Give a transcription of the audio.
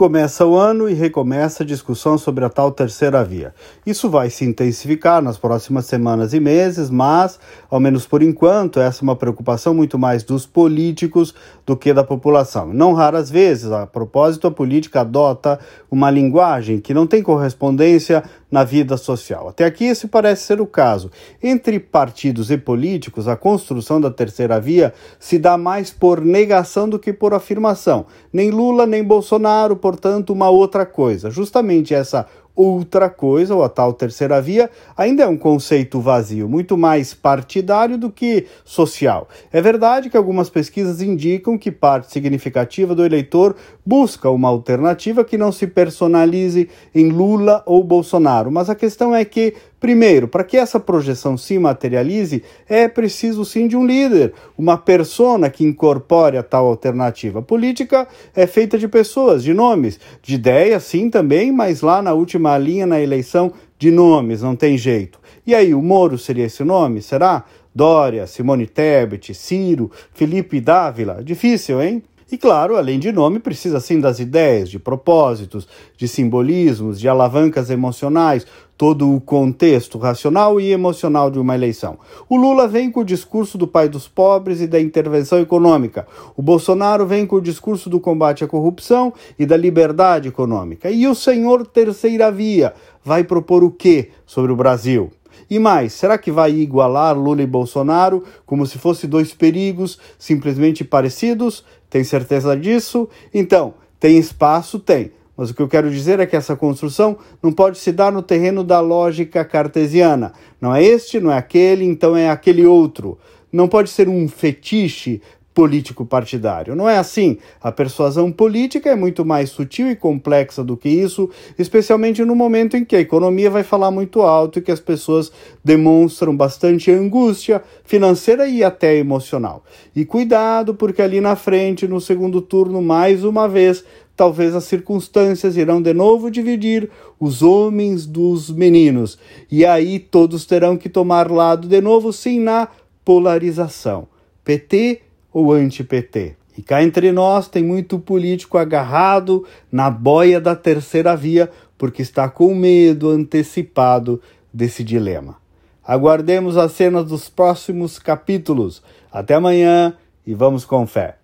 Começa o ano e recomeça a discussão sobre a tal terceira via. Isso vai se intensificar nas próximas semanas e meses, mas, ao menos por enquanto, essa é uma preocupação muito mais dos políticos do que da população. Não raras vezes, a propósito, a política adota uma linguagem que não tem correspondência na vida social. Até aqui esse parece ser o caso. Entre partidos e políticos, a construção da terceira via se dá mais por negação do que por afirmação. Nem Lula nem Bolsonaro, portanto, uma outra coisa. Justamente essa outra coisa, ou a tal terceira via, ainda é um conceito vazio, muito mais partidário do que social. É verdade que algumas pesquisas indicam que parte significativa do eleitor busca uma alternativa que não se personalize em Lula ou Bolsonaro, mas a questão é que Primeiro, para que essa projeção se materialize, é preciso sim de um líder, uma persona que incorpore a tal alternativa. A política é feita de pessoas, de nomes, de ideias sim também, mas lá na última linha na eleição de nomes, não tem jeito. E aí, o Moro seria esse nome? Será? Dória, Simone Tebet, Ciro, Felipe Dávila? Difícil, hein? E claro, além de nome, precisa sim das ideias, de propósitos, de simbolismos, de alavancas emocionais, todo o contexto racional e emocional de uma eleição. O Lula vem com o discurso do pai dos pobres e da intervenção econômica. O Bolsonaro vem com o discurso do combate à corrupção e da liberdade econômica. E o senhor terceira via vai propor o quê sobre o Brasil? E mais, será que vai igualar Lula e Bolsonaro como se fossem dois perigos simplesmente parecidos? Tem certeza disso? Então, tem espaço? Tem. Mas o que eu quero dizer é que essa construção não pode se dar no terreno da lógica cartesiana. Não é este, não é aquele, então é aquele outro. Não pode ser um fetiche político partidário. Não é assim. A persuasão política é muito mais sutil e complexa do que isso, especialmente no momento em que a economia vai falar muito alto e que as pessoas demonstram bastante angústia financeira e até emocional. E cuidado, porque ali na frente, no segundo turno, mais uma vez, talvez as circunstâncias irão de novo dividir os homens dos meninos. E aí todos terão que tomar lado de novo, sim, na polarização. PT ou anti-PT. E cá entre nós tem muito político agarrado na boia da terceira via porque está com medo antecipado desse dilema. Aguardemos as cenas dos próximos capítulos. Até amanhã e vamos com fé.